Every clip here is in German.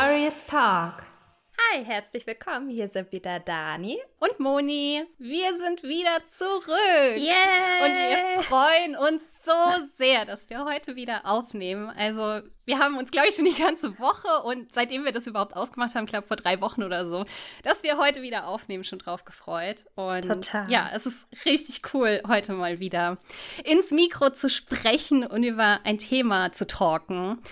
Glorious Talk. Hi, herzlich willkommen. Hier sind wieder Dani und Moni. Wir sind wieder zurück. Yeah! Und wir freuen uns so sehr, dass wir heute wieder aufnehmen. Also, wir haben uns, glaube ich, schon die ganze Woche und seitdem wir das überhaupt ausgemacht haben, glaube vor drei Wochen oder so, dass wir heute wieder aufnehmen, schon drauf gefreut. Und Total. ja, es ist richtig cool, heute mal wieder ins Mikro zu sprechen und über ein Thema zu talken.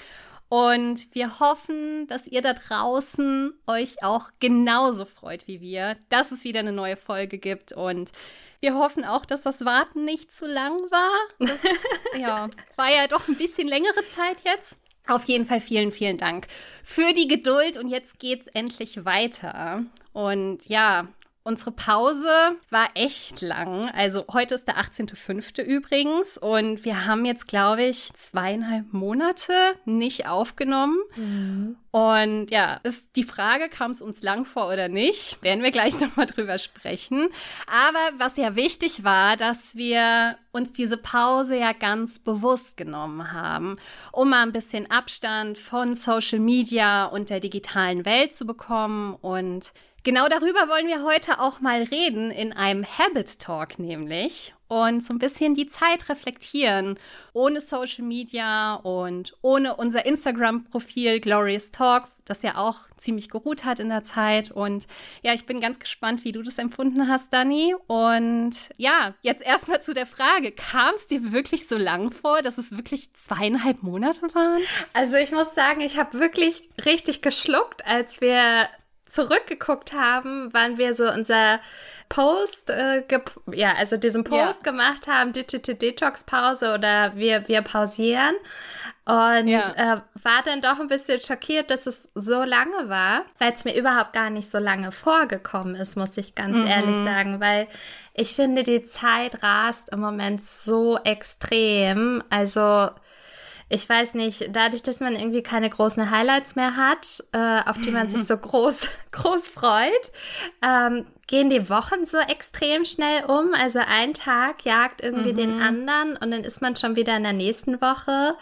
Und wir hoffen, dass ihr da draußen euch auch genauso freut wie wir, dass es wieder eine neue Folge gibt. Und wir hoffen auch, dass das Warten nicht zu lang war. Das, ja, war ja doch ein bisschen längere Zeit jetzt. Auf jeden Fall vielen, vielen Dank für die Geduld. Und jetzt geht's endlich weiter. Und ja, Unsere Pause war echt lang. Also heute ist der 18.05. übrigens und wir haben jetzt, glaube ich, zweieinhalb Monate nicht aufgenommen. Mhm. Und ja, ist die Frage, kam es uns lang vor oder nicht? Werden wir gleich nochmal drüber sprechen. Aber was ja wichtig war, dass wir uns diese Pause ja ganz bewusst genommen haben, um mal ein bisschen Abstand von Social Media und der digitalen Welt zu bekommen und Genau darüber wollen wir heute auch mal reden in einem Habit Talk nämlich und so ein bisschen die Zeit reflektieren, ohne Social Media und ohne unser Instagram-Profil Glorious Talk, das ja auch ziemlich geruht hat in der Zeit. Und ja, ich bin ganz gespannt, wie du das empfunden hast, Dani. Und ja, jetzt erstmal zu der Frage, kam es dir wirklich so lang vor, dass es wirklich zweieinhalb Monate waren? Also ich muss sagen, ich habe wirklich richtig geschluckt, als wir zurückgeguckt haben, wann wir so unser Post, äh, ja, also diesen Post ja. gemacht haben, Digital Detox Pause oder wir, wir pausieren. Und ja. äh, war dann doch ein bisschen schockiert, dass es so lange war, weil es mir überhaupt gar nicht so lange vorgekommen ist, muss ich ganz mhm. ehrlich sagen, weil ich finde, die Zeit rast im Moment so extrem. Also ich weiß nicht, dadurch, dass man irgendwie keine großen Highlights mehr hat, äh, auf die man sich so groß, groß freut, ähm, gehen die Wochen so extrem schnell um. Also ein Tag jagt irgendwie mhm. den anderen und dann ist man schon wieder in der nächsten Woche.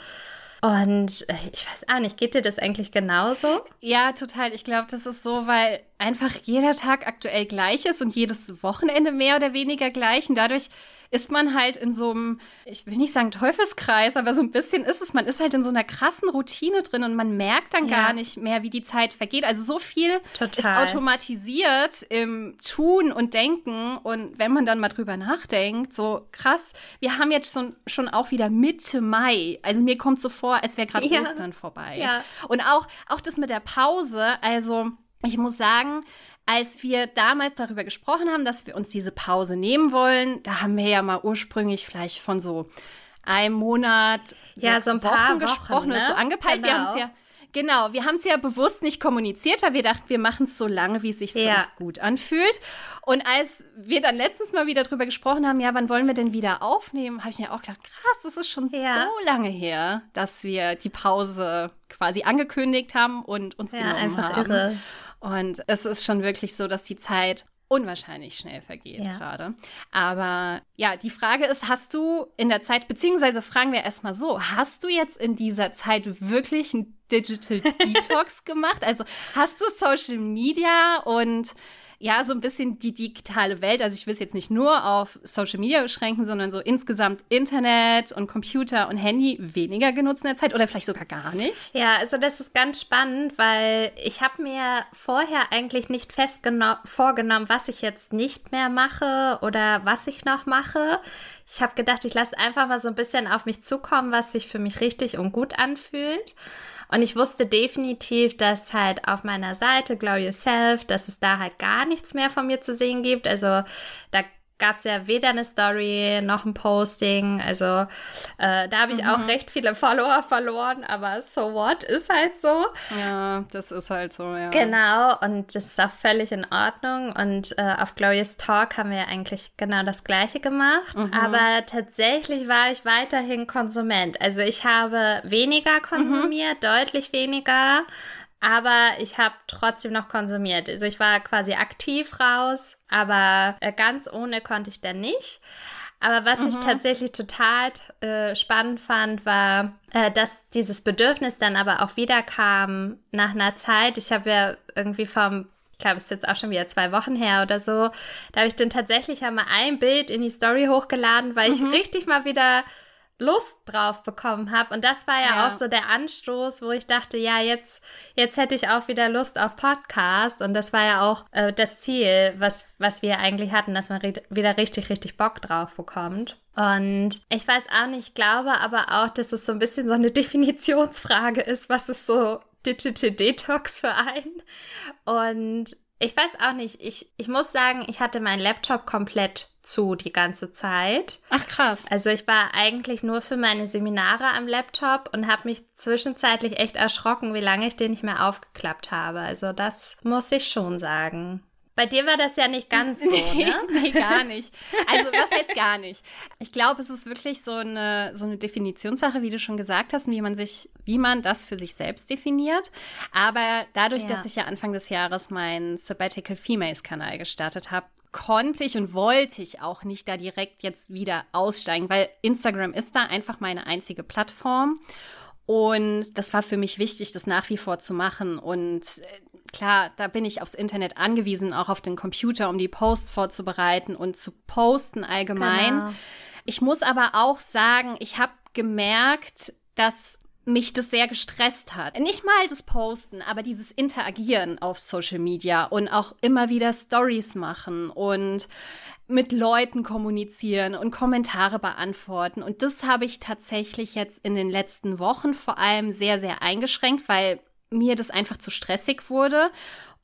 Und äh, ich weiß auch nicht, geht dir das eigentlich genauso? Ja, total. Ich glaube, das ist so, weil einfach jeder Tag aktuell gleich ist und jedes Wochenende mehr oder weniger gleich. Und dadurch ist man halt in so einem, ich will nicht sagen Teufelskreis, aber so ein bisschen ist es, man ist halt in so einer krassen Routine drin und man merkt dann ja. gar nicht mehr, wie die Zeit vergeht. Also so viel Total. ist automatisiert im Tun und Denken und wenn man dann mal drüber nachdenkt, so krass, wir haben jetzt schon, schon auch wieder Mitte Mai. Also mir kommt so vor, als wäre gerade ja. Ostern vorbei. Ja. Und auch, auch das mit der Pause, also ich muss sagen, als wir damals darüber gesprochen haben, dass wir uns diese Pause nehmen wollen, da haben wir ja mal ursprünglich vielleicht von so einem Monat, ja, so ein paar Wochen gesprochen, ne? ist so angepeilt. Genau. Wir haben es ja Genau, wir haben es ja bewusst nicht kommuniziert, weil wir dachten, wir machen es so lange, wie es sich ja. uns gut anfühlt. Und als wir dann letztens mal wieder drüber gesprochen haben, ja, wann wollen wir denn wieder aufnehmen, habe ich mir auch gedacht, krass, das ist schon ja. so lange her, dass wir die Pause quasi angekündigt haben und uns ja, genommen einfach haben. Irre. Und es ist schon wirklich so, dass die Zeit unwahrscheinlich schnell vergeht ja. gerade. Aber ja, die Frage ist, hast du in der Zeit, beziehungsweise fragen wir erstmal so, hast du jetzt in dieser Zeit wirklich ein Digital Detox gemacht? Also hast du Social Media und ja, so ein bisschen die digitale Welt. Also ich will es jetzt nicht nur auf Social Media beschränken, sondern so insgesamt Internet und Computer und Handy weniger genutzt in der Zeit oder vielleicht sogar gar nicht. Ja, also das ist ganz spannend, weil ich habe mir vorher eigentlich nicht fest vorgenommen, was ich jetzt nicht mehr mache oder was ich noch mache. Ich habe gedacht, ich lasse einfach mal so ein bisschen auf mich zukommen, was sich für mich richtig und gut anfühlt. Und ich wusste definitiv, dass halt auf meiner Seite Glow Yourself, dass es da halt gar nichts mehr von mir zu sehen gibt. Also da gab es ja weder eine Story noch ein Posting. Also äh, da habe ich mhm. auch recht viele Follower verloren, aber so what ist halt so. Ja, das ist halt so, ja. Genau, und das ist auch völlig in Ordnung. Und äh, auf Glorious Talk haben wir ja eigentlich genau das gleiche gemacht. Mhm. Aber tatsächlich war ich weiterhin Konsument. Also ich habe weniger konsumiert, mhm. deutlich weniger aber ich habe trotzdem noch konsumiert. Also ich war quasi aktiv raus, aber äh, ganz ohne konnte ich dann nicht. Aber was mhm. ich tatsächlich total äh, spannend fand, war, äh, dass dieses Bedürfnis dann aber auch wieder kam nach einer Zeit. Ich habe ja irgendwie vom ich glaube, es ist jetzt auch schon wieder zwei Wochen her oder so. Da habe ich dann tatsächlich einmal ein Bild in die Story hochgeladen, weil mhm. ich richtig mal wieder Lust drauf bekommen habe. Und das war ja, ja, auch so der Anstoß, wo ich dachte, ja, jetzt, jetzt hätte ich auch wieder Lust auf Podcast. Und das war ja auch äh, das Ziel, was, was wir eigentlich hatten, dass man wieder richtig, richtig Bock drauf bekommt. Und ich weiß auch nicht, ich glaube aber auch, dass es so ein bisschen so eine Definitionsfrage ist, was ist so Digital Detox für einen. Und ich weiß auch nicht, ich, ich muss sagen, ich hatte meinen Laptop komplett zu die ganze Zeit. Ach krass. Also ich war eigentlich nur für meine Seminare am Laptop und habe mich zwischenzeitlich echt erschrocken, wie lange ich den nicht mehr aufgeklappt habe. Also das muss ich schon sagen. Bei dir war das ja nicht ganz so, ne? nee, gar nicht. Also, was heißt gar nicht? Ich glaube, es ist wirklich so eine, so eine Definitionssache, wie du schon gesagt hast, wie man sich, wie man das für sich selbst definiert. Aber dadurch, ja. dass ich ja Anfang des Jahres meinen Sabbatical Females Kanal gestartet habe, konnte ich und wollte ich auch nicht da direkt jetzt wieder aussteigen, weil Instagram ist da einfach meine einzige Plattform. Und das war für mich wichtig, das nach wie vor zu machen. Und äh, klar, da bin ich aufs Internet angewiesen, auch auf den Computer, um die Posts vorzubereiten und zu posten allgemein. Genau. Ich muss aber auch sagen, ich habe gemerkt, dass mich das sehr gestresst hat. Nicht mal das Posten, aber dieses Interagieren auf Social Media und auch immer wieder Stories machen und mit Leuten kommunizieren und Kommentare beantworten. Und das habe ich tatsächlich jetzt in den letzten Wochen vor allem sehr, sehr eingeschränkt, weil mir das einfach zu stressig wurde.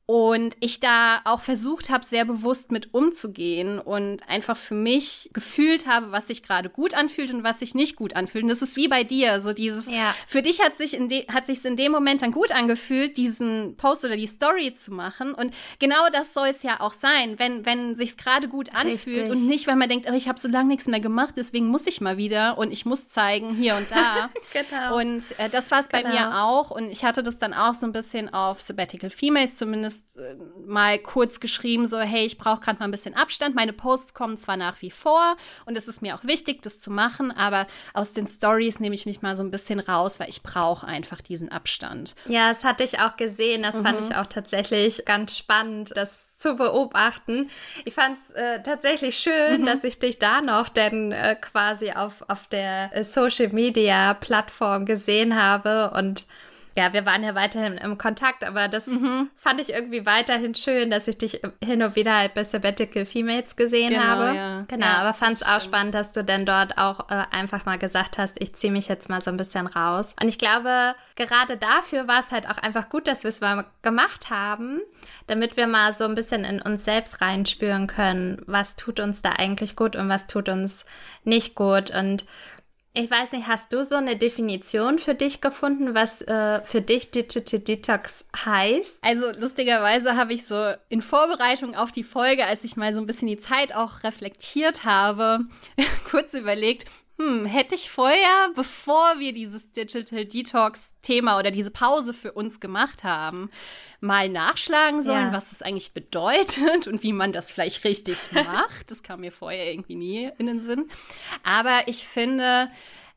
Und ich da auch versucht habe, sehr bewusst mit umzugehen und einfach für mich gefühlt habe, was sich gerade gut anfühlt und was sich nicht gut anfühlt. Und das ist wie bei dir, so dieses, ja. für dich hat sich in hat sich in dem Moment dann gut angefühlt, diesen Post oder die Story zu machen. Und genau das soll es ja auch sein, wenn, wenn sich gerade gut anfühlt Richtig. und nicht, wenn man denkt, oh, ich habe so lange nichts mehr gemacht, deswegen muss ich mal wieder und ich muss zeigen hier und da. genau. Und äh, das war es bei genau. mir auch. Und ich hatte das dann auch so ein bisschen auf Sabbatical Females zumindest zumindest äh, mal kurz geschrieben, so, hey, ich brauche gerade mal ein bisschen Abstand. Meine Posts kommen zwar nach wie vor und es ist mir auch wichtig, das zu machen, aber aus den Stories nehme ich mich mal so ein bisschen raus, weil ich brauche einfach diesen Abstand. Ja, das hatte ich auch gesehen. Das mhm. fand ich auch tatsächlich ganz spannend, das zu beobachten. Ich fand es äh, tatsächlich schön, mhm. dass ich dich da noch denn äh, quasi auf, auf der äh, Social Media Plattform gesehen habe und ja, wir waren ja weiterhin im Kontakt, aber das mhm. fand ich irgendwie weiterhin schön, dass ich dich hin und wieder halt bei Sabbatical Females gesehen genau, habe. Ja. Genau, ja, aber fand es auch spannend, dass du denn dort auch äh, einfach mal gesagt hast, ich ziehe mich jetzt mal so ein bisschen raus. Und ich glaube, gerade dafür war es halt auch einfach gut, dass wir es mal gemacht haben, damit wir mal so ein bisschen in uns selbst reinspüren können, was tut uns da eigentlich gut und was tut uns nicht gut. Und ich weiß nicht, hast du so eine Definition für dich gefunden, was äh, für dich Digital Detox heißt? Also lustigerweise habe ich so in Vorbereitung auf die Folge, als ich mal so ein bisschen die Zeit auch reflektiert habe, kurz überlegt, hm, hätte ich vorher, bevor wir dieses Digital Detox-Thema oder diese Pause für uns gemacht haben, mal nachschlagen sollen, ja. was das eigentlich bedeutet und wie man das vielleicht richtig macht. Das kam mir vorher irgendwie nie in den Sinn. Aber ich finde,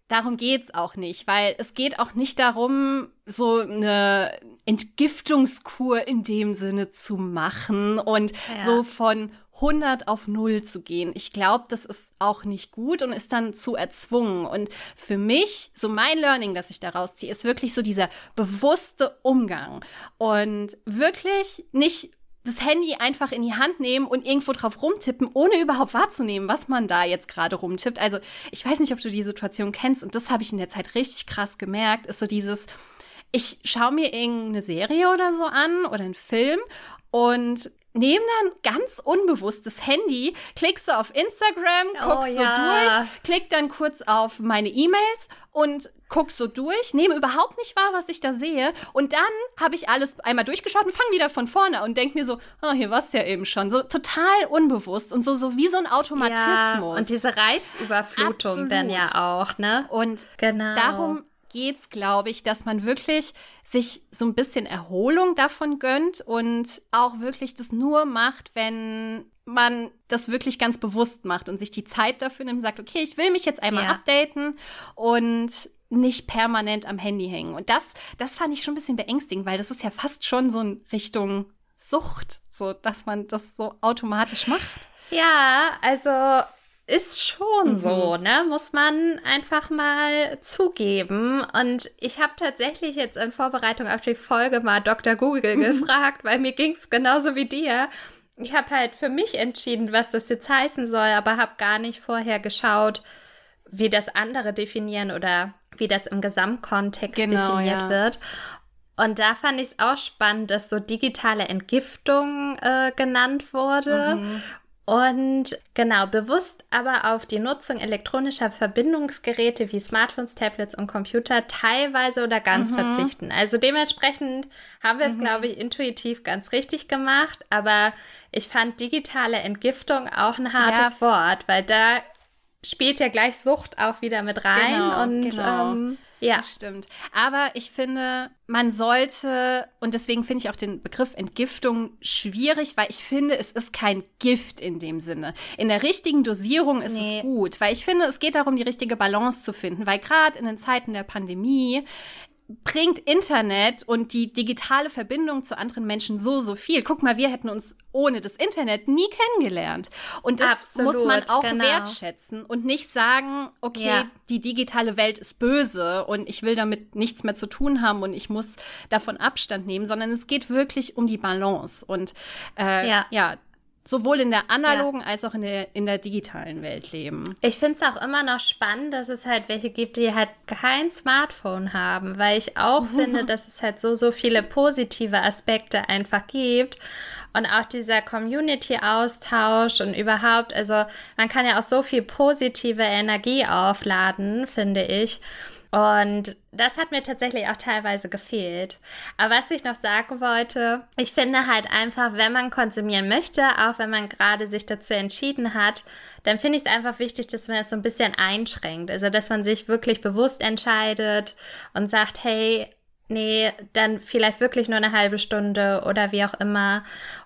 darum geht's auch nicht, weil es geht auch nicht darum, so eine Entgiftungskur in dem Sinne zu machen und ja. so von 100 auf 0 zu gehen. Ich glaube, das ist auch nicht gut und ist dann zu erzwungen. Und für mich, so mein Learning, das ich daraus ziehe, ist wirklich so dieser bewusste Umgang und wirklich nicht das Handy einfach in die Hand nehmen und irgendwo drauf rumtippen, ohne überhaupt wahrzunehmen, was man da jetzt gerade rumtippt. Also ich weiß nicht, ob du die Situation kennst und das habe ich in der Zeit richtig krass gemerkt, ist so dieses, ich schaue mir irgendeine Serie oder so an oder einen Film und nehme dann ganz unbewusst das Handy, klickst so auf Instagram, guckst oh, ja. so durch, klick dann kurz auf meine E-Mails und guck so durch, nehme überhaupt nicht wahr, was ich da sehe. Und dann habe ich alles einmal durchgeschaut und fange wieder von vorne und denke mir so, oh, hier war es ja eben schon. So total unbewusst und so, so wie so ein Automatismus. Ja, und diese Reizüberflutung Absolut. dann ja auch, ne? Und genau. darum geht's, glaube ich, dass man wirklich sich so ein bisschen Erholung davon gönnt und auch wirklich das nur macht, wenn man das wirklich ganz bewusst macht und sich die Zeit dafür nimmt und sagt, okay, ich will mich jetzt einmal ja. updaten und nicht permanent am Handy hängen. Und das, das fand ich schon ein bisschen beängstigend, weil das ist ja fast schon so in Richtung Sucht, so dass man das so automatisch macht. Ja, also ist schon mhm. so, ne? Muss man einfach mal zugeben. Und ich habe tatsächlich jetzt in Vorbereitung auf die Folge mal Dr. Google mhm. gefragt, weil mir ging's genauso wie dir. Ich habe halt für mich entschieden, was das jetzt heißen soll, aber habe gar nicht vorher geschaut, wie das andere definieren oder wie das im Gesamtkontext genau, definiert ja. wird. Und da fand ich es auch spannend, dass so digitale Entgiftung äh, genannt wurde. Mhm. Und genau, bewusst aber auf die Nutzung elektronischer Verbindungsgeräte wie Smartphones, Tablets und Computer teilweise oder ganz mhm. verzichten. Also dementsprechend haben wir es, mhm. glaube ich, intuitiv ganz richtig gemacht. Aber ich fand digitale Entgiftung auch ein hartes ja. Wort, weil da spielt ja gleich Sucht auch wieder mit rein. Genau, und genau. Ähm, ja. Das stimmt. Aber ich finde, man sollte, und deswegen finde ich auch den Begriff Entgiftung schwierig, weil ich finde, es ist kein Gift in dem Sinne. In der richtigen Dosierung ist nee. es gut, weil ich finde, es geht darum, die richtige Balance zu finden, weil gerade in den Zeiten der Pandemie bringt Internet und die digitale Verbindung zu anderen Menschen so, so viel. Guck mal, wir hätten uns ohne das Internet nie kennengelernt. Und das Absolut, muss man auch genau. wertschätzen und nicht sagen, okay, ja. die digitale Welt ist böse und ich will damit nichts mehr zu tun haben und ich muss davon Abstand nehmen, sondern es geht wirklich um die Balance. Und äh, ja. ja, sowohl in der analogen ja. als auch in der, in der digitalen Welt leben. Ich finde es auch immer noch spannend, dass es halt welche gibt, die halt kein Smartphone haben, weil ich auch mhm. finde, dass es halt so, so viele positive Aspekte einfach gibt. Und auch dieser Community-Austausch und überhaupt, also man kann ja auch so viel positive Energie aufladen, finde ich. Und das hat mir tatsächlich auch teilweise gefehlt. Aber was ich noch sagen wollte, ich finde halt einfach, wenn man konsumieren möchte, auch wenn man gerade sich dazu entschieden hat, dann finde ich es einfach wichtig, dass man es so ein bisschen einschränkt. Also, dass man sich wirklich bewusst entscheidet und sagt, hey, nee, dann vielleicht wirklich nur eine halbe Stunde oder wie auch immer.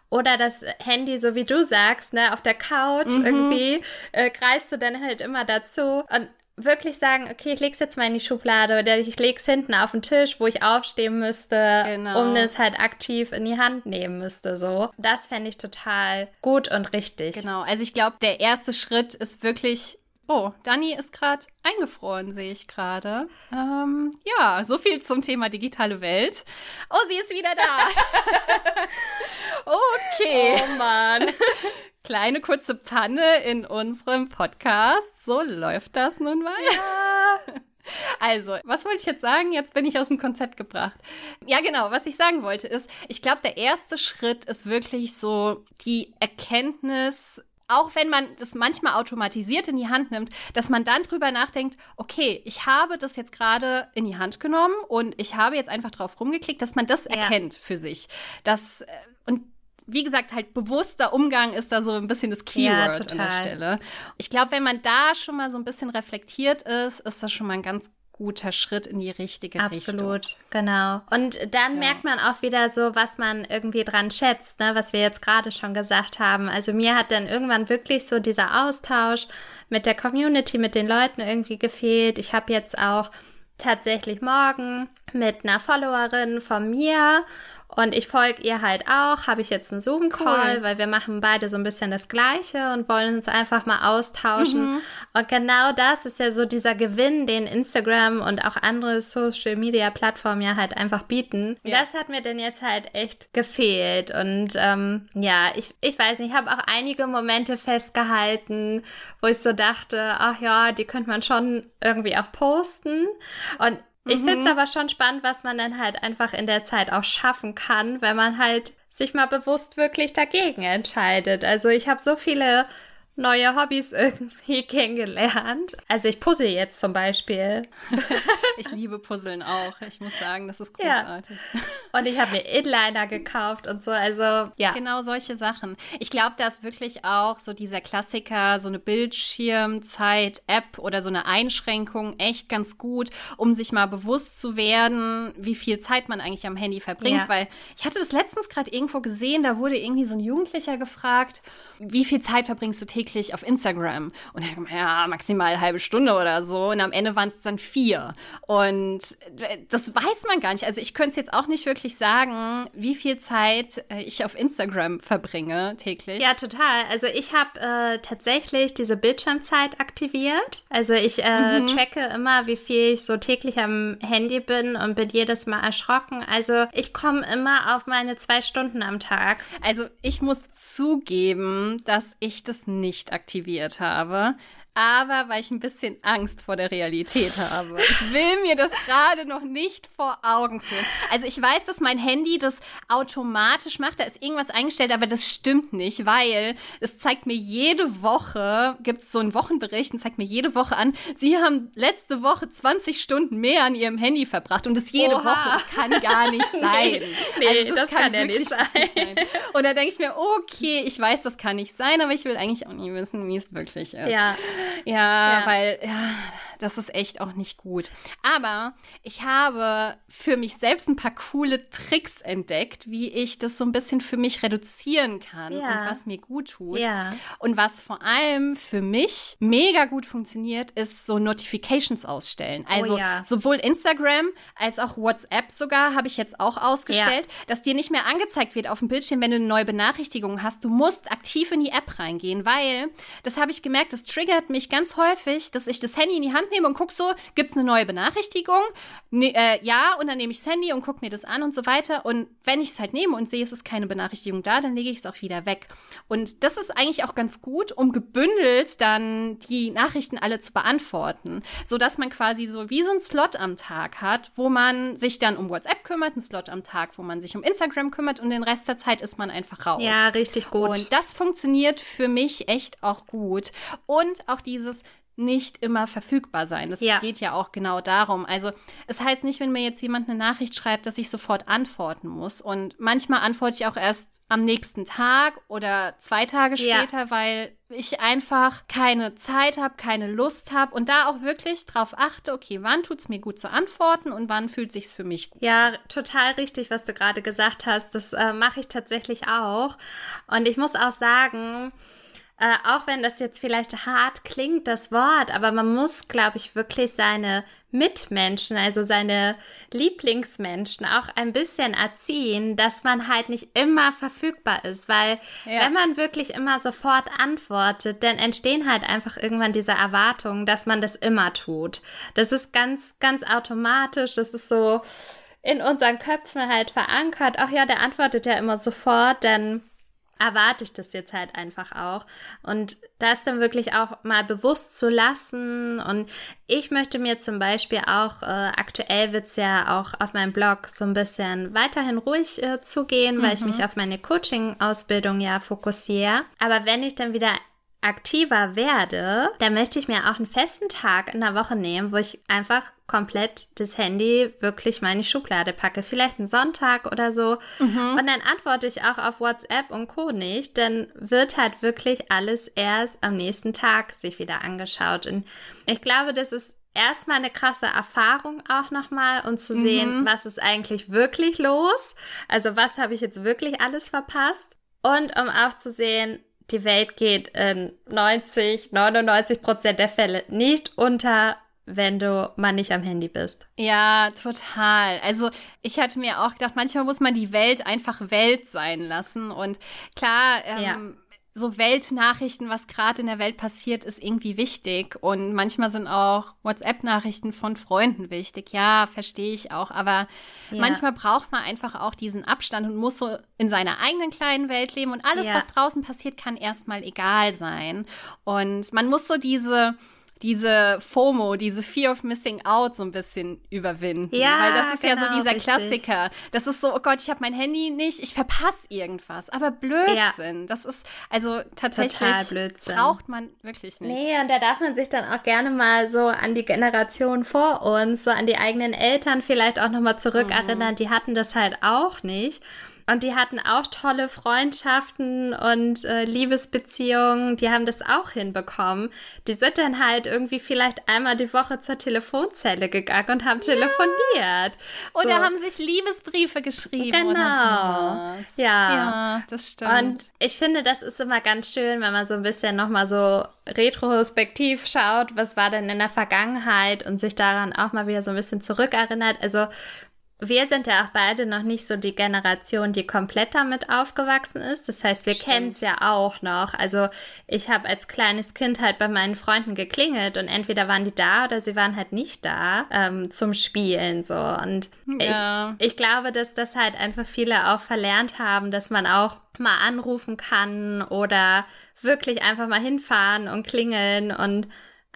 Oder das Handy, so wie du sagst, ne, auf der Couch mhm. irgendwie, äh, greifst du dann halt immer dazu. Und wirklich sagen, okay, ich leg's jetzt mal in die Schublade oder ich leg's hinten auf den Tisch, wo ich aufstehen müsste, genau. um es halt aktiv in die Hand nehmen müsste, so. Das fände ich total gut und richtig. Genau, also ich glaube, der erste Schritt ist wirklich Oh, Dani ist gerade eingefroren, sehe ich gerade. Ähm, ja, so viel zum Thema digitale Welt. Oh, sie ist wieder da. okay. Oh Mann. kleine kurze Panne in unserem Podcast. So läuft das nun mal. Ja. Also, was wollte ich jetzt sagen? Jetzt bin ich aus dem Konzept gebracht. Ja, genau, was ich sagen wollte ist, ich glaube, der erste Schritt ist wirklich so die Erkenntnis, auch wenn man das manchmal automatisiert in die Hand nimmt, dass man dann drüber nachdenkt, okay, ich habe das jetzt gerade in die Hand genommen und ich habe jetzt einfach drauf rumgeklickt, dass man das ja. erkennt für sich. Das, äh, und wie gesagt, halt bewusster Umgang ist da so ein bisschen das Keyword ja, an der Stelle. Ich glaube, wenn man da schon mal so ein bisschen reflektiert ist, ist das schon mal ein ganz guter Schritt in die richtige Absolut, Richtung. Absolut, genau. Und dann ja. merkt man auch wieder so, was man irgendwie dran schätzt, ne, was wir jetzt gerade schon gesagt haben. Also mir hat dann irgendwann wirklich so dieser Austausch mit der Community, mit den Leuten irgendwie gefehlt. Ich habe jetzt auch tatsächlich morgen mit einer Followerin von mir und ich folge ihr halt auch, habe ich jetzt einen Zoom-Call, cool. weil wir machen beide so ein bisschen das Gleiche und wollen uns einfach mal austauschen. Mhm. Und genau das ist ja so dieser Gewinn, den Instagram und auch andere Social-Media-Plattformen ja halt einfach bieten. Ja. Das hat mir denn jetzt halt echt gefehlt. Und ähm, ja, ich, ich weiß nicht, ich habe auch einige Momente festgehalten, wo ich so dachte, ach ja, die könnte man schon irgendwie auch posten. Und ich finde es mhm. aber schon spannend, was man dann halt einfach in der Zeit auch schaffen kann, wenn man halt sich mal bewusst wirklich dagegen entscheidet. Also ich habe so viele neue Hobbys irgendwie kennengelernt. Also ich puzzle jetzt zum Beispiel. ich liebe Puzzeln auch. Ich muss sagen, das ist großartig. Ja. und ich habe mir Inliner gekauft und so. Also, ja. Genau solche Sachen. Ich glaube, da ist wirklich auch so dieser Klassiker, so eine Bildschirmzeit-App oder so eine Einschränkung echt ganz gut, um sich mal bewusst zu werden, wie viel Zeit man eigentlich am Handy verbringt. Ja. Weil ich hatte das letztens gerade irgendwo gesehen, da wurde irgendwie so ein Jugendlicher gefragt, wie viel Zeit verbringst du täglich auf Instagram? Und hat ja, maximal eine halbe Stunde oder so. Und am Ende waren es dann vier. Und das weiß man gar nicht. Also ich könnte es jetzt auch nicht wirklich sagen, wie viel Zeit äh, ich auf Instagram verbringe täglich. Ja, total. Also ich habe äh, tatsächlich diese Bildschirmzeit aktiviert. Also ich äh, mhm. tracke immer, wie viel ich so täglich am Handy bin und bin jedes Mal erschrocken. Also ich komme immer auf meine zwei Stunden am Tag. Also ich muss zugeben, dass ich das nicht aktiviert habe aber weil ich ein bisschen Angst vor der Realität habe. Ich will mir das gerade noch nicht vor Augen führen. Also ich weiß, dass mein Handy das automatisch macht. Da ist irgendwas eingestellt, aber das stimmt nicht, weil es zeigt mir jede Woche, gibt es so einen Wochenbericht und zeigt mir jede Woche an, Sie haben letzte Woche 20 Stunden mehr an Ihrem Handy verbracht und das jede Oha. Woche. Das kann gar nicht sein. nee, also das, das, kann, kann ja nicht sein. sein. Und da denke ich mir, okay, ich weiß, das kann nicht sein, aber ich will eigentlich auch nie wissen, wie es wirklich ist. Ja. Ja, ja. weil, ja, das ist echt auch nicht gut. Aber ich habe für mich selbst ein paar coole Tricks entdeckt, wie ich das so ein bisschen für mich reduzieren kann ja. und was mir gut tut. Ja. Und was vor allem für mich mega gut funktioniert, ist so Notifications ausstellen. Oh also oh ja. sowohl Instagram als auch WhatsApp sogar habe ich jetzt auch ausgestellt, dass dir nicht mehr angezeigt wird auf dem Bildschirm, wenn du eine neue Benachrichtigung hast. Du musst aktiv in die App reingehen, weil das habe ich gemerkt, das triggert mich ganz häufig, dass ich das Handy in die Hand nehme und gucke so, gibt es eine neue Benachrichtigung? Ne, äh, ja, und dann nehme ich das Handy und gucke mir das an und so weiter. Und wenn ich es halt nehme und sehe, es ist keine Benachrichtigung da, dann lege ich es auch wieder weg. Und das ist eigentlich auch ganz gut, um gebündelt dann die Nachrichten alle zu beantworten, sodass man quasi so wie so ein Slot am Tag hat, wo man sich dann um WhatsApp kümmert, ein Slot am Tag, wo man sich um Instagram kümmert und den Rest der Zeit ist man einfach raus. Ja, richtig gut. Und das funktioniert für mich echt auch gut. Und auch dieses nicht immer verfügbar sein. Das ja. geht ja auch genau darum. Also es heißt nicht, wenn mir jetzt jemand eine Nachricht schreibt, dass ich sofort antworten muss. Und manchmal antworte ich auch erst am nächsten Tag oder zwei Tage später, ja. weil ich einfach keine Zeit habe, keine Lust habe und da auch wirklich drauf achte, okay, wann tut es mir gut zu antworten und wann fühlt sich's für mich gut. Ja, total richtig, was du gerade gesagt hast. Das äh, mache ich tatsächlich auch. Und ich muss auch sagen, äh, auch wenn das jetzt vielleicht hart klingt, das Wort, aber man muss, glaube ich, wirklich seine Mitmenschen, also seine Lieblingsmenschen auch ein bisschen erziehen, dass man halt nicht immer verfügbar ist, weil ja. wenn man wirklich immer sofort antwortet, dann entstehen halt einfach irgendwann diese Erwartungen, dass man das immer tut. Das ist ganz, ganz automatisch, das ist so in unseren Köpfen halt verankert. Ach ja, der antwortet ja immer sofort, denn erwarte ich das jetzt halt einfach auch. Und das dann wirklich auch mal bewusst zu lassen. Und ich möchte mir zum Beispiel auch, äh, aktuell wird's ja auch auf meinem Blog so ein bisschen weiterhin ruhig äh, zugehen, mhm. weil ich mich mhm. auf meine Coaching-Ausbildung ja fokussiere. Aber wenn ich dann wieder aktiver werde, dann möchte ich mir auch einen festen Tag in der Woche nehmen, wo ich einfach komplett das Handy wirklich mal in die Schublade packe. Vielleicht einen Sonntag oder so. Mhm. Und dann antworte ich auch auf WhatsApp und Co. nicht. Dann wird halt wirklich alles erst am nächsten Tag sich wieder angeschaut. Und ich glaube, das ist erstmal eine krasse Erfahrung auch nochmal und zu sehen, mhm. was ist eigentlich wirklich los. Also was habe ich jetzt wirklich alles verpasst. Und um auch zu sehen, die Welt geht in 90, 99 Prozent der Fälle nicht unter, wenn du mal nicht am Handy bist. Ja, total. Also ich hatte mir auch gedacht, manchmal muss man die Welt einfach Welt sein lassen. Und klar, ähm, ja so Weltnachrichten, was gerade in der Welt passiert, ist irgendwie wichtig. Und manchmal sind auch WhatsApp-Nachrichten von Freunden wichtig. Ja, verstehe ich auch. Aber ja. manchmal braucht man einfach auch diesen Abstand und muss so in seiner eigenen kleinen Welt leben. Und alles, ja. was draußen passiert, kann erstmal egal sein. Und man muss so diese diese FOMO, diese Fear of Missing Out so ein bisschen überwinden. Ja, Weil das ist genau, ja so genau, dieser richtig. Klassiker. Das ist so, oh Gott, ich habe mein Handy nicht, ich verpasse irgendwas. Aber Blödsinn. Ja. Das ist, also tatsächlich braucht man wirklich nicht. Nee, und da darf man sich dann auch gerne mal so an die Generation vor uns, so an die eigenen Eltern vielleicht auch nochmal zurückerinnern. Mhm. Die hatten das halt auch nicht. Und die hatten auch tolle Freundschaften und äh, Liebesbeziehungen. Die haben das auch hinbekommen. Die sind dann halt irgendwie vielleicht einmal die Woche zur Telefonzelle gegangen und haben ja. telefoniert. Oder so. haben sich Liebesbriefe geschrieben. Genau. Ja. ja, das stimmt. Und ich finde, das ist immer ganz schön, wenn man so ein bisschen nochmal so retrospektiv schaut, was war denn in der Vergangenheit und sich daran auch mal wieder so ein bisschen zurückerinnert. Also wir sind ja auch beide noch nicht so die Generation, die komplett damit aufgewachsen ist. Das heißt, wir kennen es ja auch noch. Also ich habe als kleines Kind halt bei meinen Freunden geklingelt und entweder waren die da oder sie waren halt nicht da ähm, zum Spielen so. Und ja. ich, ich glaube, dass das halt einfach viele auch verlernt haben, dass man auch mal anrufen kann oder wirklich einfach mal hinfahren und klingeln und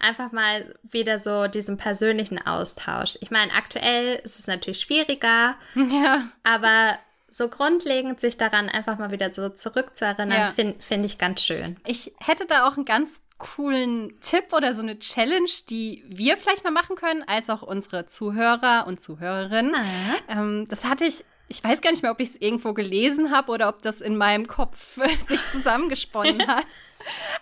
einfach mal wieder so diesen persönlichen Austausch. Ich meine, aktuell ist es natürlich schwieriger, ja. aber so grundlegend sich daran einfach mal wieder so zurückzuerinnern, ja. finde find ich ganz schön. Ich hätte da auch einen ganz coolen Tipp oder so eine Challenge, die wir vielleicht mal machen können, als auch unsere Zuhörer und Zuhörerinnen. Ah. Ähm, das hatte ich ich weiß gar nicht mehr, ob ich es irgendwo gelesen habe oder ob das in meinem Kopf sich zusammengesponnen hat.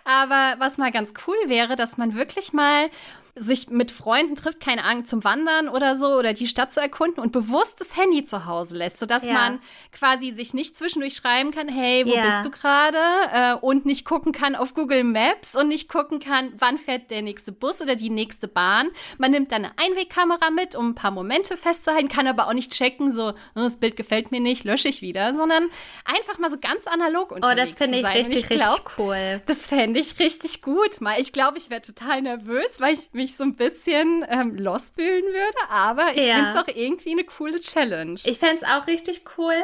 Aber was mal ganz cool wäre, dass man wirklich mal sich mit Freunden trifft, keine Ahnung, zum Wandern oder so oder die Stadt zu erkunden und bewusst das Handy zu Hause lässt, sodass ja. man quasi sich nicht zwischendurch schreiben kann, hey, wo ja. bist du gerade? Äh, und nicht gucken kann auf Google Maps und nicht gucken kann, wann fährt der nächste Bus oder die nächste Bahn. Man nimmt dann eine Einwegkamera mit, um ein paar Momente festzuhalten, kann aber auch nicht checken, so, oh, das Bild gefällt mir nicht, lösche ich wieder, sondern einfach mal so ganz analog unterwegs Oh, das finde ich richtig, ich glaub, richtig cool. Das fände ich richtig gut. Mal, ich glaube, ich wäre total nervös, weil ich mich so ein bisschen ähm, lost fühlen würde, aber ich ja. finde es auch irgendwie eine coole Challenge. Ich fände es auch richtig cool.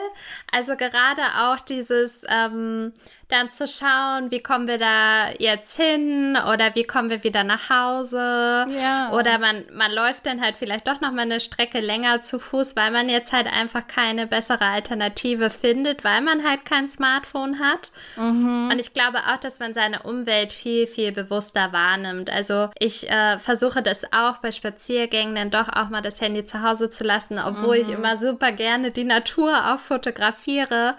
Also gerade auch dieses, ähm, dann zu schauen, wie kommen wir da jetzt hin oder wie kommen wir wieder nach Hause. Ja. Oder man, man läuft dann halt vielleicht doch noch mal eine Strecke länger zu Fuß, weil man jetzt halt einfach keine bessere Alternative findet, weil man halt kein Smartphone hat. Mhm. Und ich glaube auch, dass man seine Umwelt viel, viel bewusster wahrnimmt. Also ich äh, versuche das auch bei Spaziergängen dann doch auch mal das Handy zu Hause zu lassen, obwohl mhm. ich immer super gerne die Natur auch fotografiere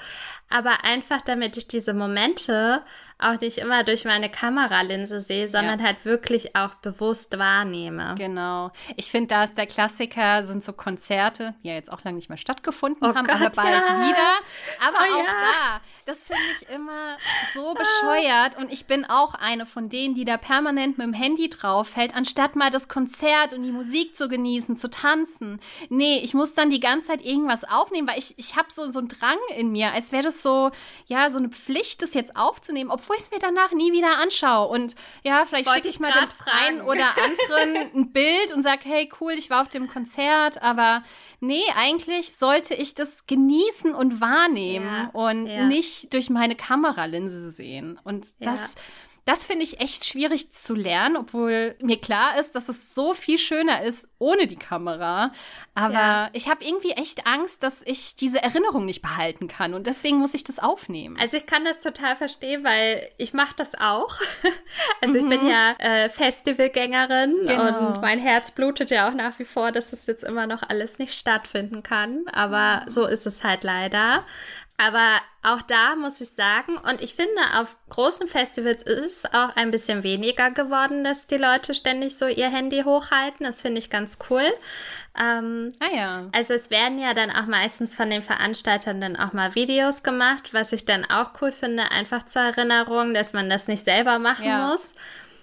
aber einfach damit ich diese Momente auch nicht immer durch meine Kameralinse sehe, sondern ja. halt wirklich auch bewusst wahrnehme. Genau. Ich finde, da ist der Klassiker, sind so Konzerte, die ja jetzt auch lange nicht mehr stattgefunden oh haben, Gott, aber bald ja. wieder. Aber oh, auch ja. da, das finde ich immer so bescheuert. Und ich bin auch eine von denen, die da permanent mit dem Handy drauf hält, anstatt mal das Konzert und die Musik zu genießen, zu tanzen. Nee, ich muss dann die ganze Zeit irgendwas aufnehmen, weil ich, ich habe so, so einen Drang in mir, als wäre das so, ja, so eine Pflicht, das jetzt aufzunehmen, obwohl ich es mir danach nie wieder anschaue. Und ja, vielleicht schicke ich mal den einen oder anderen ein Bild und sage, hey, cool, ich war auf dem Konzert, aber nee, eigentlich sollte ich das genießen und wahrnehmen ja, und ja. nicht durch meine Kameralinse sehen. Und das. Ja das finde ich echt schwierig zu lernen, obwohl mir klar ist, dass es so viel schöner ist ohne die Kamera. Aber ja. ich habe irgendwie echt Angst, dass ich diese Erinnerung nicht behalten kann und deswegen muss ich das aufnehmen. Also ich kann das total verstehen, weil ich mache das auch. also mhm. ich bin mhm. ja äh, Festivalgängerin genau. und mein Herz blutet ja auch nach wie vor, dass das jetzt immer noch alles nicht stattfinden kann. Aber so ist es halt leider. Aber auch da muss ich sagen, und ich finde, auf großen Festivals ist es auch ein bisschen weniger geworden, dass die Leute ständig so ihr Handy hochhalten. Das finde ich ganz cool. Ähm, ah ja. Also es werden ja dann auch meistens von den Veranstaltern dann auch mal Videos gemacht, was ich dann auch cool finde, einfach zur Erinnerung, dass man das nicht selber machen ja. muss.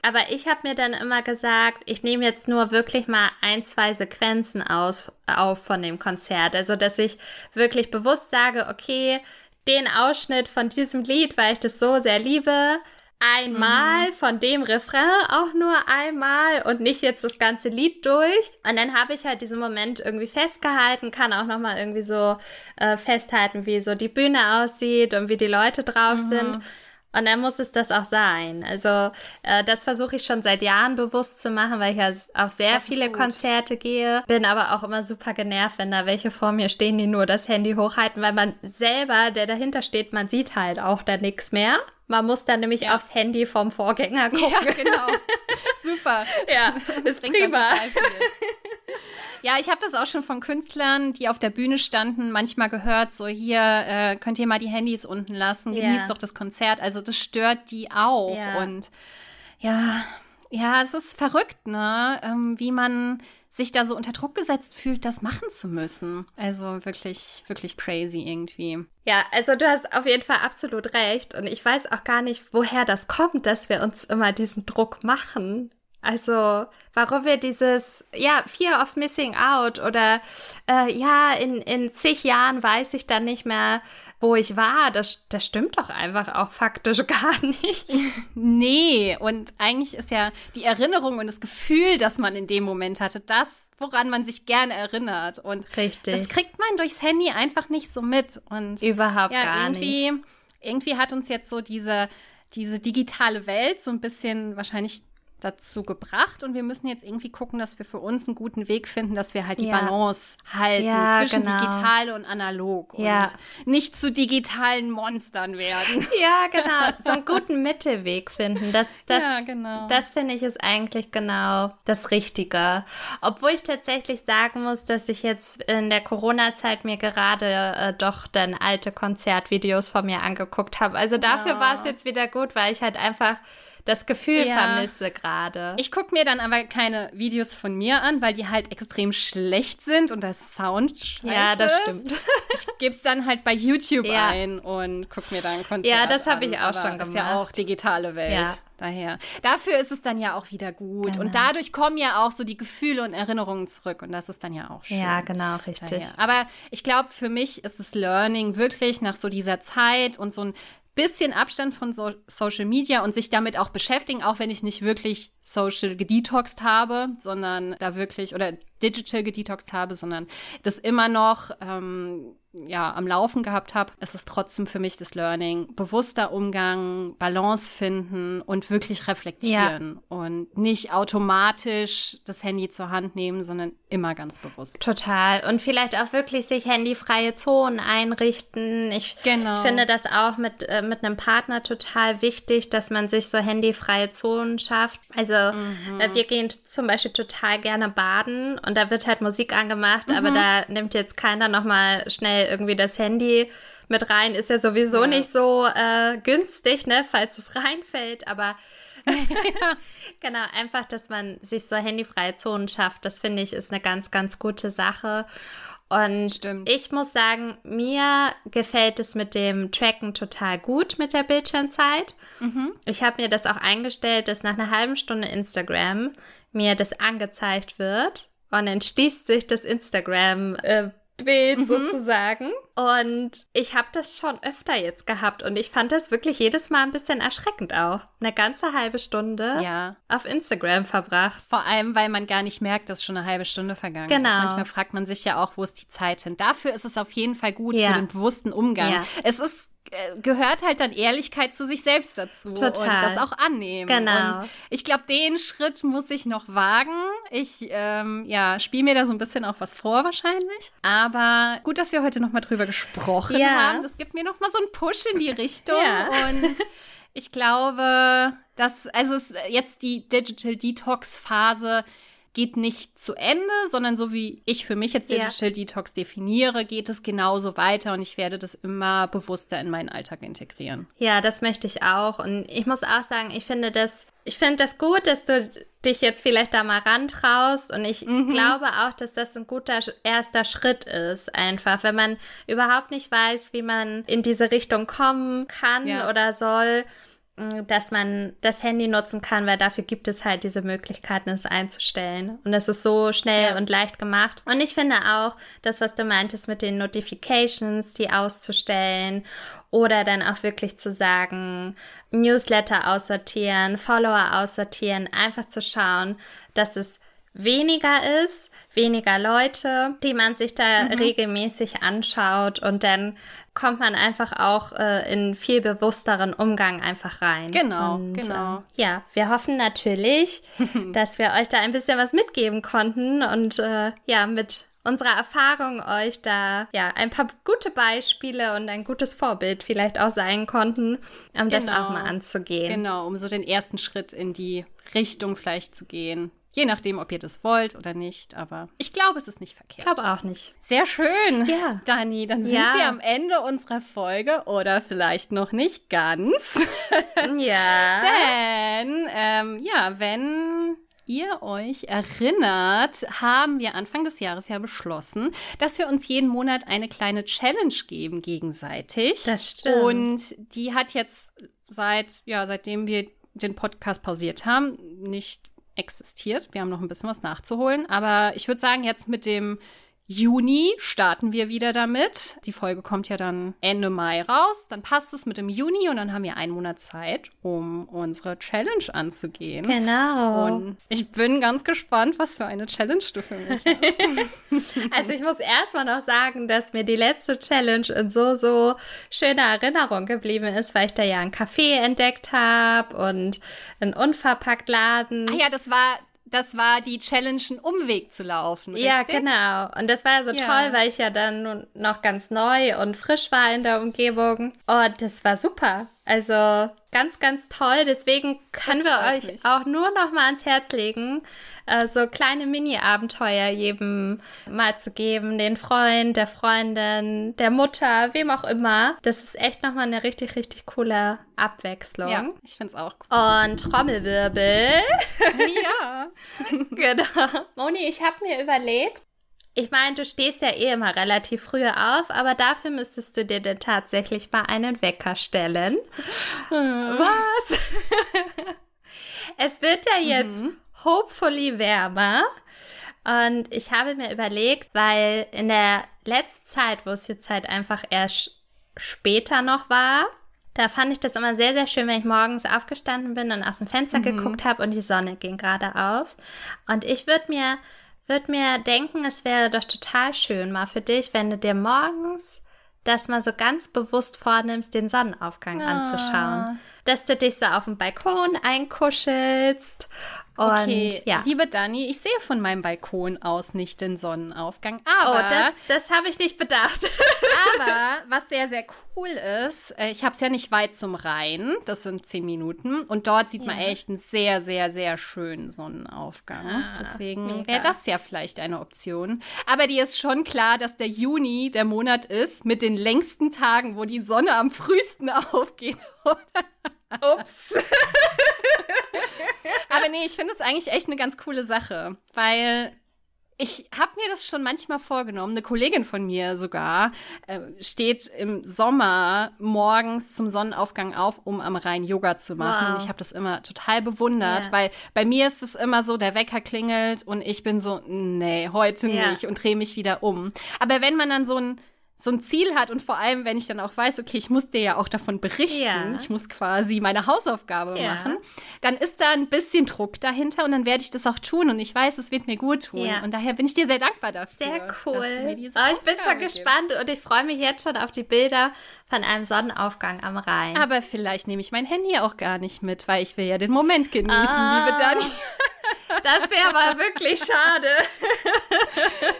Aber ich habe mir dann immer gesagt, ich nehme jetzt nur wirklich mal ein, zwei Sequenzen aus, auf von dem Konzert. Also, dass ich wirklich bewusst sage, okay, den Ausschnitt von diesem Lied, weil ich das so sehr liebe, einmal mhm. von dem Refrain auch nur einmal und nicht jetzt das ganze Lied durch. Und dann habe ich halt diesen Moment irgendwie festgehalten, kann auch nochmal irgendwie so äh, festhalten, wie so die Bühne aussieht und wie die Leute drauf mhm. sind. Und dann muss es das auch sein. Also äh, das versuche ich schon seit Jahren bewusst zu machen, weil ich ja auf sehr das viele Konzerte gehe. Bin aber auch immer super genervt, wenn da welche vor mir stehen, die nur das Handy hochhalten, weil man selber, der dahinter steht, man sieht halt auch da nichts mehr. Man muss dann nämlich ja. aufs Handy vom Vorgänger gucken. Ja, genau. Super. ja, ist prima. Ja, ich habe das auch schon von Künstlern, die auf der Bühne standen, manchmal gehört, so hier äh, könnt ihr mal die Handys unten lassen, genießt yeah. doch das Konzert. Also das stört die auch. Yeah. Und ja, ja, es ist verrückt, ne? Ähm, wie man sich da so unter Druck gesetzt fühlt, das machen zu müssen. Also wirklich, wirklich crazy irgendwie. Ja, also du hast auf jeden Fall absolut recht. Und ich weiß auch gar nicht, woher das kommt, dass wir uns immer diesen Druck machen. Also, warum wir dieses, ja, Fear of Missing Out oder äh, ja, in, in zig Jahren weiß ich dann nicht mehr, wo ich war. Das, das stimmt doch einfach auch faktisch gar nicht. nee, und eigentlich ist ja die Erinnerung und das Gefühl, das man in dem Moment hatte, das, woran man sich gerne erinnert. Und Richtig. das kriegt man durchs Handy einfach nicht so mit. Und überhaupt ja, gar irgendwie, nicht. Irgendwie hat uns jetzt so diese diese digitale Welt so ein bisschen wahrscheinlich dazu gebracht und wir müssen jetzt irgendwie gucken, dass wir für uns einen guten Weg finden, dass wir halt die ja. Balance halten ja, zwischen genau. digital und analog ja. und nicht zu digitalen Monstern werden. Ja, genau, so einen guten Mittelweg finden. Das, das, ja, genau. das finde ich ist eigentlich genau das Richtige. Obwohl ich tatsächlich sagen muss, dass ich jetzt in der Corona-Zeit mir gerade äh, doch dann alte Konzertvideos von mir angeguckt habe. Also dafür war es jetzt wieder gut, weil ich halt einfach das Gefühl ja. vermisse gerade. Ich gucke mir dann aber keine Videos von mir an, weil die halt extrem schlecht sind und das Sound scheiße Ja, das stimmt. Ich gebe es dann halt bei YouTube ja. ein und gucke mir dann Konzert Ja, das habe ich auch schon gemacht. Das ist ja auch digitale Welt. Ja. Daher. Dafür ist es dann ja auch wieder gut. Genau. Und dadurch kommen ja auch so die Gefühle und Erinnerungen zurück. Und das ist dann ja auch schön. Ja, genau, richtig. Daher. Aber ich glaube, für mich ist das Learning wirklich nach so dieser Zeit und so ein bisschen Abstand von so Social Media und sich damit auch beschäftigen, auch wenn ich nicht wirklich Social gedetoxed habe, sondern da wirklich oder digital gedetoxed habe, sondern das immer noch ähm, ja, am Laufen gehabt habe, ist es trotzdem für mich das Learning. Bewusster Umgang, Balance finden und wirklich reflektieren ja. und nicht automatisch das Handy zur Hand nehmen, sondern immer ganz bewusst. Total. Und vielleicht auch wirklich sich handyfreie Zonen einrichten. Ich genau. finde das auch mit, äh, mit einem Partner total wichtig, dass man sich so handyfreie Zonen schafft. Also mhm. äh, wir gehen zum Beispiel total gerne baden und da wird halt Musik angemacht, mhm. aber da nimmt jetzt keiner nochmal schnell irgendwie das Handy mit rein. Ist ja sowieso ja. nicht so äh, günstig, ne, falls es reinfällt, aber ja. genau, einfach, dass man sich so handyfreie Zonen schafft, das finde ich ist eine ganz, ganz gute Sache. Und Stimmt. ich muss sagen, mir gefällt es mit dem Tracken total gut mit der Bildschirmzeit. Mhm. Ich habe mir das auch eingestellt, dass nach einer halben Stunde Instagram mir das angezeigt wird. Und dann schließt sich das Instagram äh, Bild mhm. sozusagen. Und ich habe das schon öfter jetzt gehabt und ich fand das wirklich jedes Mal ein bisschen erschreckend auch. Eine ganze halbe Stunde ja. auf Instagram verbracht. Vor allem, weil man gar nicht merkt, dass schon eine halbe Stunde vergangen genau. ist. Manchmal fragt man sich ja auch, wo ist die Zeit hin. Dafür ist es auf jeden Fall gut ja. für den bewussten Umgang. Ja. Es ist äh, gehört halt dann Ehrlichkeit zu sich selbst dazu Total. und das auch annehmen. Genau. Und ich glaube, den Schritt muss ich noch wagen. Ich ähm, ja spiele mir da so ein bisschen auch was vor wahrscheinlich. Aber gut, dass wir heute noch mal drüber gesprochen ja. haben. Das gibt mir noch mal so einen Push in die Richtung ja. und ich glaube, dass also es, jetzt die Digital Detox Phase geht nicht zu Ende, sondern so wie ich für mich jetzt Digital ja. Detox definiere, geht es genauso weiter und ich werde das immer bewusster in meinen Alltag integrieren. Ja, das möchte ich auch. Und ich muss auch sagen, ich finde das, ich finde das gut, dass du dich jetzt vielleicht da mal rantraust und ich mhm. glaube auch, dass das ein guter erster Schritt ist, einfach, wenn man überhaupt nicht weiß, wie man in diese Richtung kommen kann ja. oder soll dass man das Handy nutzen kann, weil dafür gibt es halt diese Möglichkeiten, es einzustellen. Und es ist so schnell ja. und leicht gemacht. Und ich finde auch, das, was du meintest mit den Notifications, die auszustellen oder dann auch wirklich zu sagen, Newsletter aussortieren, Follower aussortieren, einfach zu schauen, dass es weniger ist, weniger Leute, die man sich da mhm. regelmäßig anschaut und dann kommt man einfach auch äh, in viel bewussteren Umgang einfach rein. Genau, und, genau. Äh, ja, wir hoffen natürlich, dass wir euch da ein bisschen was mitgeben konnten und äh, ja, mit unserer Erfahrung euch da ja ein paar gute Beispiele und ein gutes Vorbild vielleicht auch sein konnten, um genau. das auch mal anzugehen. Genau, um so den ersten Schritt in die Richtung vielleicht zu gehen. Je nachdem, ob ihr das wollt oder nicht. Aber ich glaube, es ist nicht verkehrt. Ich glaube auch nicht. Sehr schön. Ja. Dani, dann sind ja. wir am Ende unserer Folge oder vielleicht noch nicht ganz. ja. Denn, ähm, ja, wenn ihr euch erinnert, haben wir Anfang des Jahres ja beschlossen, dass wir uns jeden Monat eine kleine Challenge geben gegenseitig. Das stimmt. Und die hat jetzt seit, ja, seitdem wir den Podcast pausiert haben, nicht existiert. Wir haben noch ein bisschen was nachzuholen. Aber ich würde sagen, jetzt mit dem Juni starten wir wieder damit. Die Folge kommt ja dann Ende Mai raus. Dann passt es mit dem Juni und dann haben wir einen Monat Zeit, um unsere Challenge anzugehen. Genau. Und ich bin ganz gespannt, was für eine Challenge du für mich hast. also ich muss erstmal noch sagen, dass mir die letzte Challenge in so, so schöner Erinnerung geblieben ist, weil ich da ja ein Café entdeckt habe und einen unverpackt Laden. Ah ja, das war das war die Challenge, einen Umweg zu laufen. Richtig? Ja, genau. Und das war so ja. toll, weil ich ja dann noch ganz neu und frisch war in der Umgebung. Und das war super. Also ganz, ganz toll. Deswegen können wir euch mich. auch nur noch mal ans Herz legen, äh, so kleine Mini-Abenteuer jedem mal zu geben, den Freund, der Freundin, der Mutter, wem auch immer. Das ist echt noch mal eine richtig, richtig coole Abwechslung. Ja, ich finde es auch cool. Und Trommelwirbel. ja. genau. Moni, ich habe mir überlegt, ich meine, du stehst ja eh immer relativ früh auf, aber dafür müsstest du dir denn tatsächlich mal einen Wecker stellen. Was? es wird ja jetzt mhm. hopefully wärmer. Und ich habe mir überlegt, weil in der letzten Zeit, wo es jetzt halt einfach erst später noch war, da fand ich das immer sehr, sehr schön, wenn ich morgens aufgestanden bin und aus dem Fenster mhm. geguckt habe und die Sonne ging gerade auf. Und ich würde mir würde mir denken, es wäre doch total schön mal für dich, wenn du dir morgens das mal so ganz bewusst vornimmst, den Sonnenaufgang ah. anzuschauen. Dass du dich so auf dem Balkon einkuschelst und, okay, ja. liebe Dani, ich sehe von meinem Balkon aus nicht den Sonnenaufgang, oh, aber... Oh, das, das habe ich nicht bedacht. aber was sehr, sehr cool ist, äh, ich habe es ja nicht weit zum Rhein, das sind zehn Minuten, und dort sieht ja. man echt einen sehr, sehr, sehr schönen Sonnenaufgang. Ah, Deswegen wäre das ja vielleicht eine Option. Aber dir ist schon klar, dass der Juni der Monat ist mit den längsten Tagen, wo die Sonne am frühesten aufgeht, oder? Ups. Aber nee, ich finde es eigentlich echt eine ganz coole Sache, weil ich habe mir das schon manchmal vorgenommen. Eine Kollegin von mir sogar äh, steht im Sommer morgens zum Sonnenaufgang auf, um am Rhein Yoga zu machen. Wow. Ich habe das immer total bewundert, ja. weil bei mir ist es immer so, der Wecker klingelt und ich bin so, nee, heute ja. nicht und drehe mich wieder um. Aber wenn man dann so ein so ein Ziel hat und vor allem, wenn ich dann auch weiß, okay, ich muss dir ja auch davon berichten, ja. ich muss quasi meine Hausaufgabe ja. machen, dann ist da ein bisschen Druck dahinter und dann werde ich das auch tun und ich weiß, es wird mir gut tun. Ja. Und daher bin ich dir sehr dankbar dafür. Sehr cool. Oh, ich bin schon gespannt gibst. und ich freue mich jetzt schon auf die Bilder von einem Sonnenaufgang am Rhein. Aber vielleicht nehme ich mein Handy auch gar nicht mit, weil ich will ja den Moment genießen, ah. liebe Dani. Das wäre aber wirklich schade.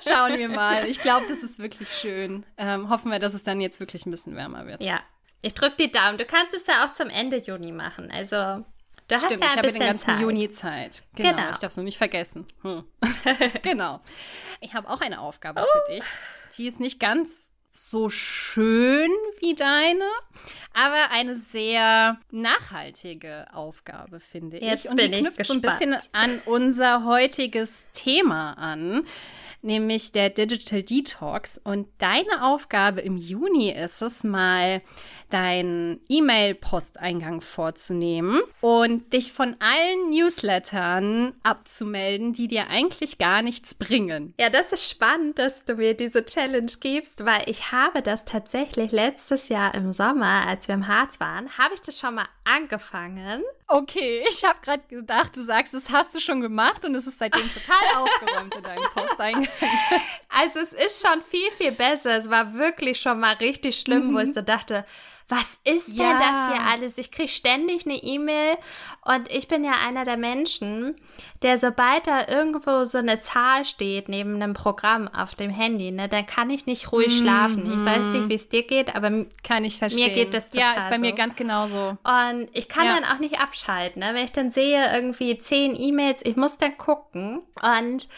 Schauen wir mal. Ich glaube, das ist wirklich schön. Ähm, hoffen wir, dass es dann jetzt wirklich ein bisschen wärmer wird. Ja, ich drücke die Daumen. Du kannst es ja auch zum Ende Juni machen. Also, du hast Stimmt, ja ein ich habe den ganzen Zeit. Juni Zeit. Genau. genau. Ich darf es nur nicht vergessen. Hm. genau. Ich habe auch eine Aufgabe uh. für dich. Die ist nicht ganz so schön wie deine, aber eine sehr nachhaltige Aufgabe, finde Jetzt ich. Und die knüpft so ein bisschen an unser heutiges Thema an nämlich der Digital Detox. Und deine Aufgabe im Juni ist es mal, deinen E-Mail-Posteingang vorzunehmen und dich von allen Newslettern abzumelden, die dir eigentlich gar nichts bringen. Ja, das ist spannend, dass du mir diese Challenge gibst, weil ich habe das tatsächlich letztes Jahr im Sommer, als wir im Harz waren, habe ich das schon mal angefangen Okay, ich habe gerade gedacht, du sagst, das hast du schon gemacht und es ist seitdem total aufgeräumt in deinem Posteingang. Also es ist schon viel, viel besser. Es war wirklich schon mal richtig schlimm, mhm. wo ich so dachte, was ist ja. denn das hier alles? Ich kriege ständig eine E-Mail und ich bin ja einer der Menschen, der sobald da irgendwo so eine Zahl steht neben einem Programm auf dem Handy, ne, dann kann ich nicht ruhig mhm. schlafen. Ich weiß nicht, wie es dir geht, aber kann ich verstehen. Mir geht das total Ja, ist bei so. mir ganz genauso. Und ich kann ja. dann auch nicht abschalten, ne? wenn ich dann sehe irgendwie zehn E-Mails, ich muss dann gucken und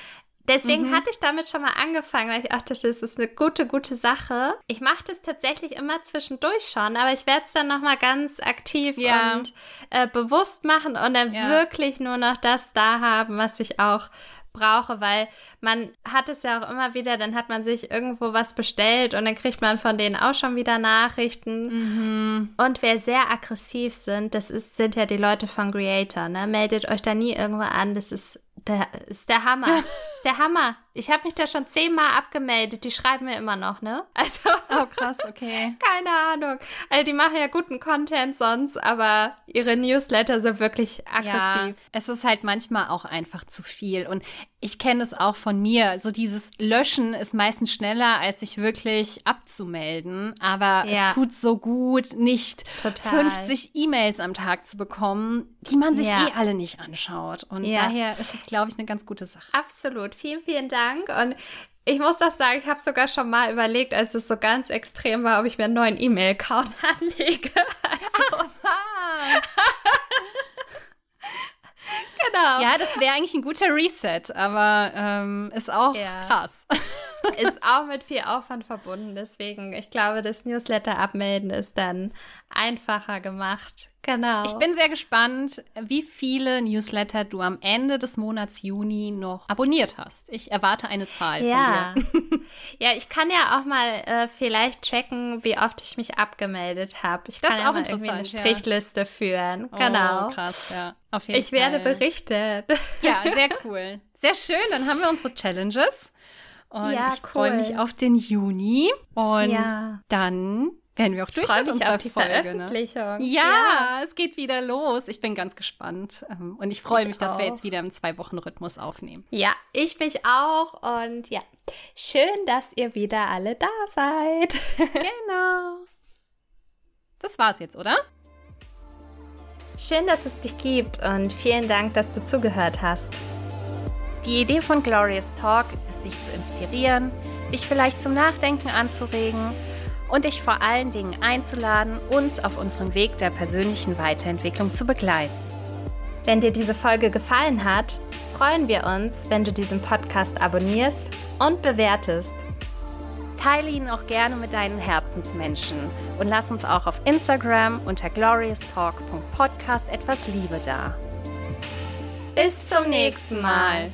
Deswegen mhm. hatte ich damit schon mal angefangen, weil ich dachte, das ist eine gute, gute Sache. Ich mache das tatsächlich immer zwischendurch schon, aber ich werde es dann noch mal ganz aktiv ja. und äh, bewusst machen und dann ja. wirklich nur noch das da haben, was ich auch brauche, weil man hat es ja auch immer wieder, dann hat man sich irgendwo was bestellt und dann kriegt man von denen auch schon wieder Nachrichten. Mhm. Und wer sehr aggressiv sind, das ist, sind ja die Leute von Creator, ne? Meldet euch da nie irgendwo an, das ist der, ist der Hammer. ist der Hammer. Ich habe mich da schon zehnmal abgemeldet. Die schreiben mir immer noch, ne? Also. Oh, krass, okay. keine Ahnung. Also, die machen ja guten Content sonst, aber ihre Newsletter sind wirklich aggressiv. Ja, es ist halt manchmal auch einfach zu viel. Und ich kenne es auch von mir. So dieses Löschen ist meistens schneller, als sich wirklich abzumelden. Aber ja. es tut so gut, nicht Total. 50 E-Mails am Tag zu bekommen, die man sich ja. eh alle nicht anschaut. Und daher ist es, glaube ich, eine ganz gute Sache. Absolut. Vielen, vielen Dank. Und ich muss doch sagen, ich habe sogar schon mal überlegt, als es so ganz extrem war, ob ich mir einen neuen E-Mail-Account anlege. Also, genau. Ja, das wäre eigentlich ein guter Reset, aber ähm, ist auch ja. krass. ist auch mit viel Aufwand verbunden. Deswegen, ich glaube, das Newsletter abmelden ist dann einfacher gemacht. Genau. Ich bin sehr gespannt, wie viele Newsletter du am Ende des Monats Juni noch abonniert hast. Ich erwarte eine Zahl ja. von dir. ja, ich kann ja auch mal äh, vielleicht checken, wie oft ich mich abgemeldet habe. Ich das kann ja mal irgendwie eine Strichliste ja. führen. Genau. Oh, krass, ja. Auf jeden ich Fall. werde berichtet. Ja, sehr cool. Sehr schön. Dann haben wir unsere Challenges. Und ja, ich freue mich auf den Juni. Und ja. dann werden wir auch durch mit unserer auf die Folge, ne? Veröffentlichung. Ne? Ja, ja, es geht wieder los. Ich bin ganz gespannt. Ähm, und ich freue mich, auch. dass wir jetzt wieder im Zwei-Wochen-Rhythmus aufnehmen. Ja, ich mich auch. Und ja, schön, dass ihr wieder alle da seid. genau. Das war's jetzt, oder? Schön, dass es dich gibt und vielen Dank, dass du zugehört hast. Die Idee von Glorious Talk ist, dich zu inspirieren, dich vielleicht zum Nachdenken anzuregen und dich vor allen Dingen einzuladen, uns auf unserem Weg der persönlichen Weiterentwicklung zu begleiten. Wenn dir diese Folge gefallen hat, freuen wir uns, wenn du diesen Podcast abonnierst und bewertest. Teile ihn auch gerne mit deinen Herzensmenschen und lass uns auch auf Instagram unter glorioustalk.podcast etwas Liebe da. Bis zum nächsten Mal.